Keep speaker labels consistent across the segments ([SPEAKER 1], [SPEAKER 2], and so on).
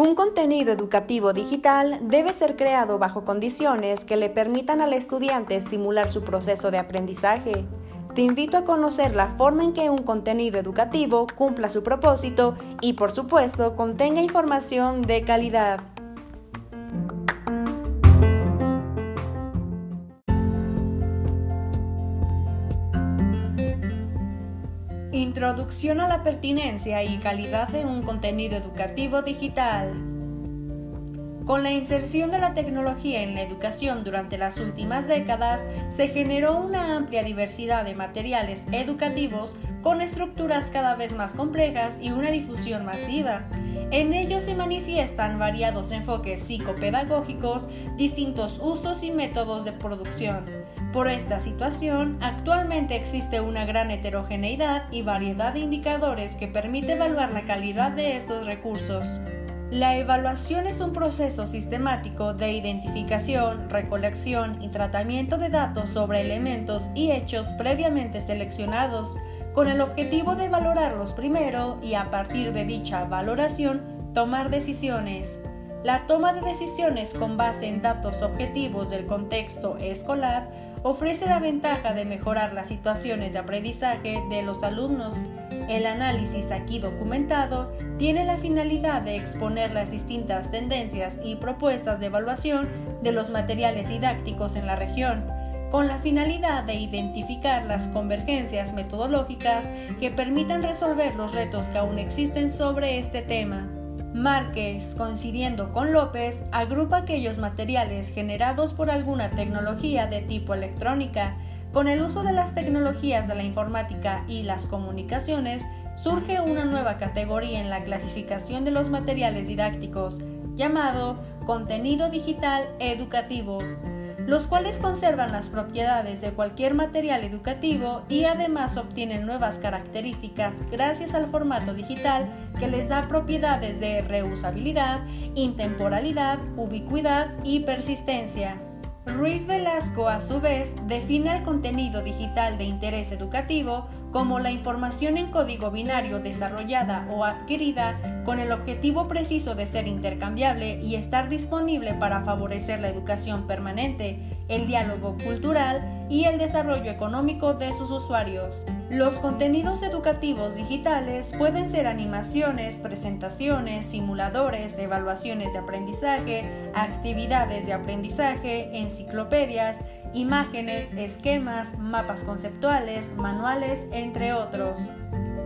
[SPEAKER 1] Un contenido educativo digital debe ser creado bajo condiciones que le permitan al estudiante estimular su proceso de aprendizaje. Te invito a conocer la forma en que un contenido educativo cumpla su propósito y, por supuesto, contenga información de calidad. Introducción a la pertinencia y calidad de un contenido educativo digital. Con la inserción de la tecnología en la educación durante las últimas décadas, se generó una amplia diversidad de materiales educativos con estructuras cada vez más complejas y una difusión masiva. En ellos se manifiestan variados enfoques psicopedagógicos, distintos usos y métodos de producción. Por esta situación, actualmente existe una gran heterogeneidad y variedad de indicadores que permite evaluar la calidad de estos recursos. La evaluación es un proceso sistemático de identificación, recolección y tratamiento de datos sobre elementos y hechos previamente seleccionados, con el objetivo de valorarlos primero y a partir de dicha valoración tomar decisiones. La toma de decisiones con base en datos objetivos del contexto escolar ofrece la ventaja de mejorar las situaciones de aprendizaje de los alumnos. El análisis aquí documentado tiene la finalidad de exponer las distintas tendencias y propuestas de evaluación de los materiales didácticos en la región, con la finalidad de identificar las convergencias metodológicas que permitan resolver los retos que aún existen sobre este tema. Márquez, coincidiendo con López, agrupa aquellos materiales generados por alguna tecnología de tipo electrónica. Con el uso de las tecnologías de la informática y las comunicaciones, surge una nueva categoría en la clasificación de los materiales didácticos, llamado contenido digital educativo los cuales conservan las propiedades de cualquier material educativo y además obtienen nuevas características gracias al formato digital que les da propiedades de reusabilidad, intemporalidad, ubicuidad y persistencia. Ruiz Velasco, a su vez, define el contenido digital de interés educativo como la información en código binario desarrollada o adquirida con el objetivo preciso de ser intercambiable y estar disponible para favorecer la educación permanente, el diálogo cultural y el desarrollo económico de sus usuarios. Los contenidos educativos digitales pueden ser animaciones, presentaciones, simuladores, evaluaciones de aprendizaje, actividades de aprendizaje, enciclopedias, imágenes, esquemas, mapas conceptuales, manuales, entre otros.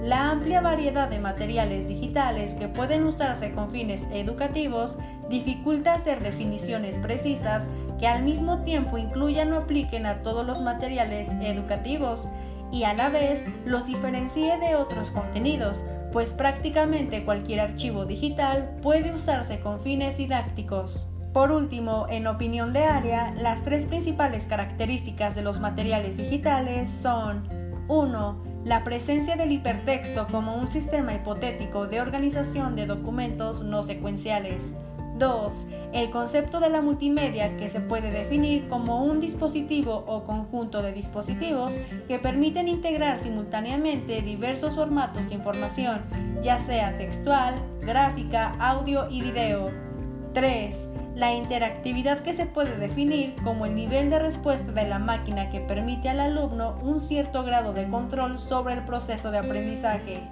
[SPEAKER 1] La amplia variedad de materiales digitales que pueden usarse con fines educativos dificulta hacer definiciones precisas que al mismo tiempo incluyan o apliquen a todos los materiales educativos y a la vez los diferencie de otros contenidos, pues prácticamente cualquier archivo digital puede usarse con fines didácticos. Por último, en opinión de área, las tres principales características de los materiales digitales son 1. La presencia del hipertexto como un sistema hipotético de organización de documentos no secuenciales. 2. El concepto de la multimedia que se puede definir como un dispositivo o conjunto de dispositivos que permiten integrar simultáneamente diversos formatos de información, ya sea textual, gráfica, audio y video. 3 la interactividad que se puede definir como el nivel de respuesta de la máquina que permite al alumno un cierto grado de control sobre el proceso de aprendizaje.